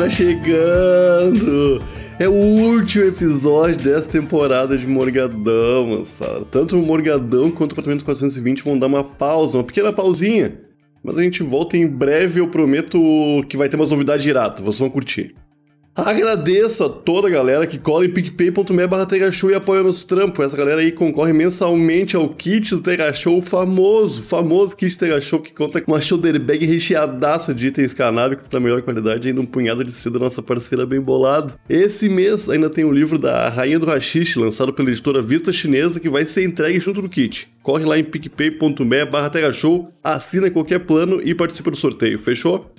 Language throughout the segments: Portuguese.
tá chegando! É o último episódio dessa temporada de Morgadão, moçada. Tanto o Morgadão quanto o Apartamento 420 vão dar uma pausa, uma pequena pausinha. Mas a gente volta em breve, eu prometo que vai ter umas novidades iradas, vocês vão curtir. Agradeço a toda a galera que cola em picpay.me barra e apoia nos trampos. Essa galera aí concorre mensalmente ao kit do Tega Show, famoso, famoso kit Tega Show que conta com uma shoulder bag recheadaça de itens canábicos da melhor qualidade e ainda um punhado de seda da nossa parceira bem bolado. Esse mês ainda tem o livro da Rainha do Hashish, lançado pela editora Vista Chinesa, que vai ser entregue junto do kit. Corre lá em picpay.me barra assina qualquer plano e participa do sorteio, fechou?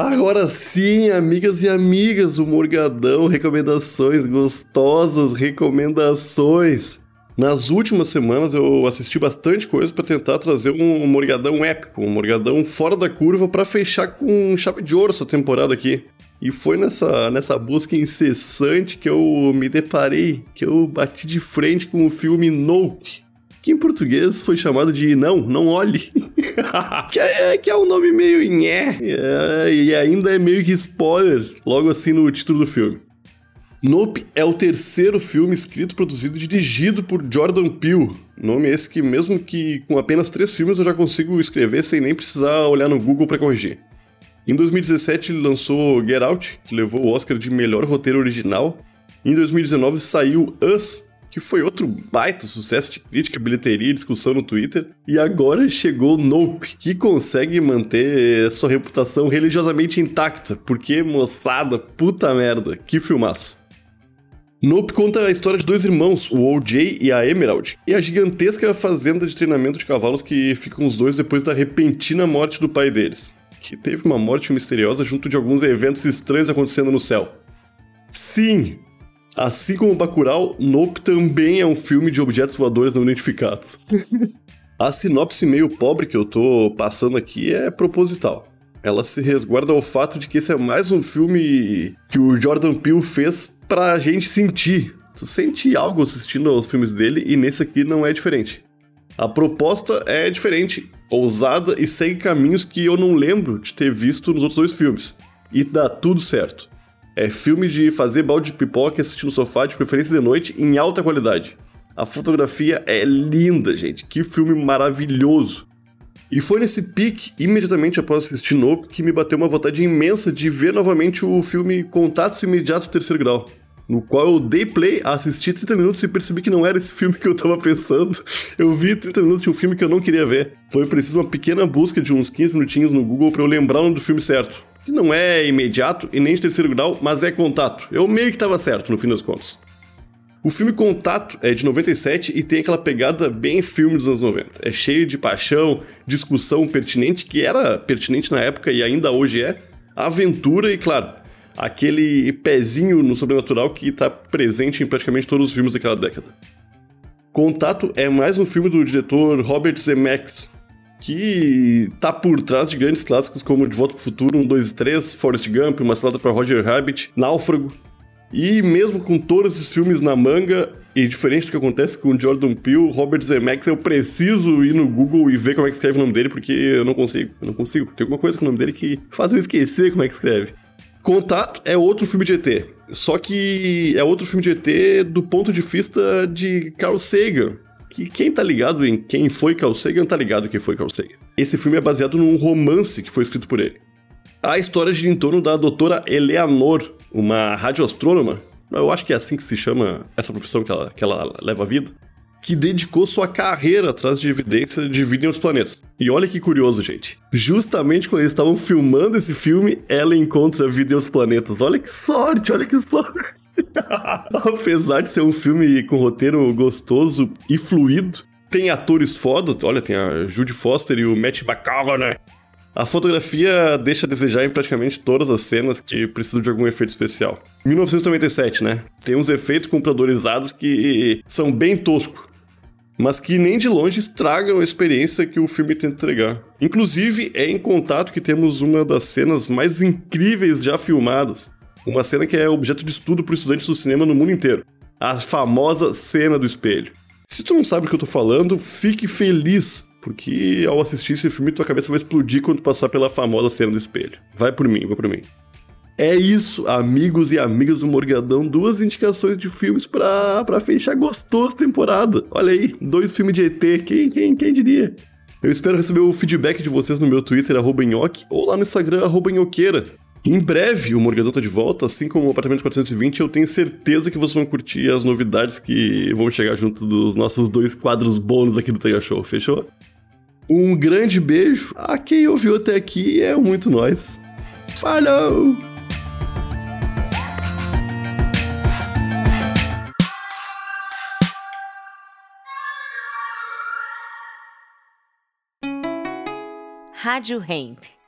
Agora sim, amigas e amigas, o Morgadão, recomendações gostosas, recomendações. Nas últimas semanas eu assisti bastante coisa para tentar trazer um Morgadão épico, um Morgadão fora da curva para fechar com chave de ouro essa temporada aqui. E foi nessa, nessa busca incessante que eu me deparei, que eu bati de frente com o filme Nope, que em português foi chamado de Não, Não Olhe. que, é, que é um nome meio nhé, é, e ainda é meio que spoiler, logo assim no título do filme. Nope é o terceiro filme escrito, produzido e dirigido por Jordan Peele. Nome esse que, mesmo que com apenas três filmes, eu já consigo escrever sem nem precisar olhar no Google para corrigir. Em 2017 ele lançou Get Out, que levou o Oscar de melhor roteiro original. Em 2019 saiu Us, que foi outro baita sucesso de crítica, bilheteria e discussão no Twitter. E agora chegou Nope, que consegue manter sua reputação religiosamente intacta, porque, moçada, puta merda, que filmaço. Nope conta a história de dois irmãos, o OJ e a Emerald, e a gigantesca fazenda de treinamento de cavalos que ficam os dois depois da repentina morte do pai deles, que teve uma morte misteriosa junto de alguns eventos estranhos acontecendo no céu. Sim, Assim como Bacurau, Nope também é um filme de objetos voadores não identificados. A sinopse meio pobre que eu tô passando aqui é proposital. Ela se resguarda ao fato de que esse é mais um filme que o Jordan Peele fez pra gente sentir. Tu sente algo assistindo aos filmes dele e nesse aqui não é diferente. A proposta é diferente, ousada e segue caminhos que eu não lembro de ter visto nos outros dois filmes. E dá tudo certo. É filme de fazer balde de pipoca e assistir no sofá, de preferência de noite, em alta qualidade. A fotografia é linda, gente. Que filme maravilhoso. E foi nesse pique, imediatamente após assistir Nope, que me bateu uma vontade imensa de ver novamente o filme Contatos Imediatos Terceiro Grau. No qual eu dei play, assisti 30 minutos e percebi que não era esse filme que eu tava pensando. Eu vi 30 minutos de um filme que eu não queria ver. Foi preciso uma pequena busca de uns 15 minutinhos no Google para eu lembrar o nome do filme certo que não é imediato e nem de terceiro grau, mas é contato. Eu meio que estava certo no fim das contas. O filme Contato é de 97 e tem aquela pegada bem filme dos anos 90. É cheio de paixão, discussão pertinente, que era pertinente na época e ainda hoje é, aventura e, claro, aquele pezinho no sobrenatural que está presente em praticamente todos os filmes daquela década. Contato é mais um filme do diretor Robert Zemeckis, que tá por trás de grandes clássicos como De Volta pro Futuro 1, 2 e 3, Forrest Gump, Uma Salada para Roger Rabbit, Náufrago. E mesmo com todos esses filmes na manga, e diferente do que acontece com Jordan Peele, Robert Zemeckis, eu preciso ir no Google e ver como é que escreve o nome dele, porque eu não consigo. Eu não consigo. Tem alguma coisa com o nome dele que faz eu esquecer como é que escreve. Contato é outro filme de ET. Só que é outro filme de ET do ponto de vista de Carl Sagan, que quem tá ligado em quem foi Carl Sagan tá ligado quem foi Carl Sagan. Esse filme é baseado num romance que foi escrito por ele. A história gira em torno da doutora Eleanor, uma radioastrônoma, eu acho que é assim que se chama essa profissão que ela, que ela leva a vida, que dedicou sua carreira atrás de evidência de vida em outros planetas. E olha que curioso, gente. Justamente quando eles estavam filmando esse filme, ela encontra vida em outros planetas. Olha que sorte, olha que sorte. Apesar de ser um filme com roteiro gostoso e fluido, tem atores foda, olha, tem a Judy Foster e o Matt McConaughey. A fotografia deixa a desejar em praticamente todas as cenas que precisam de algum efeito especial. 1997, né? Tem uns efeitos computadorizados que são bem toscos, mas que nem de longe estragam a experiência que o filme tenta entregar. Inclusive, é em contato que temos uma das cenas mais incríveis já filmadas, uma cena que é objeto de estudo por estudantes do cinema no mundo inteiro. A famosa cena do espelho. Se tu não sabe o que eu tô falando, fique feliz, porque ao assistir esse filme tua cabeça vai explodir quando passar pela famosa cena do espelho. Vai por mim, vai por mim. É isso, amigos e amigas do Morgadão, duas indicações de filmes pra, pra fechar gostoso temporada. Olha aí, dois filmes de ET, quem, quem, quem diria? Eu espero receber o feedback de vocês no meu Twitter, arroba ou lá no Instagram, arroba. Em breve o Morgadão tá de volta, assim como o Apartamento 420, eu tenho certeza que vocês vão curtir as novidades que vão chegar junto dos nossos dois quadros bônus aqui do Tega Show, fechou? Um grande beijo a quem ouviu até aqui, é muito nós. Falou! Rádio Hemp.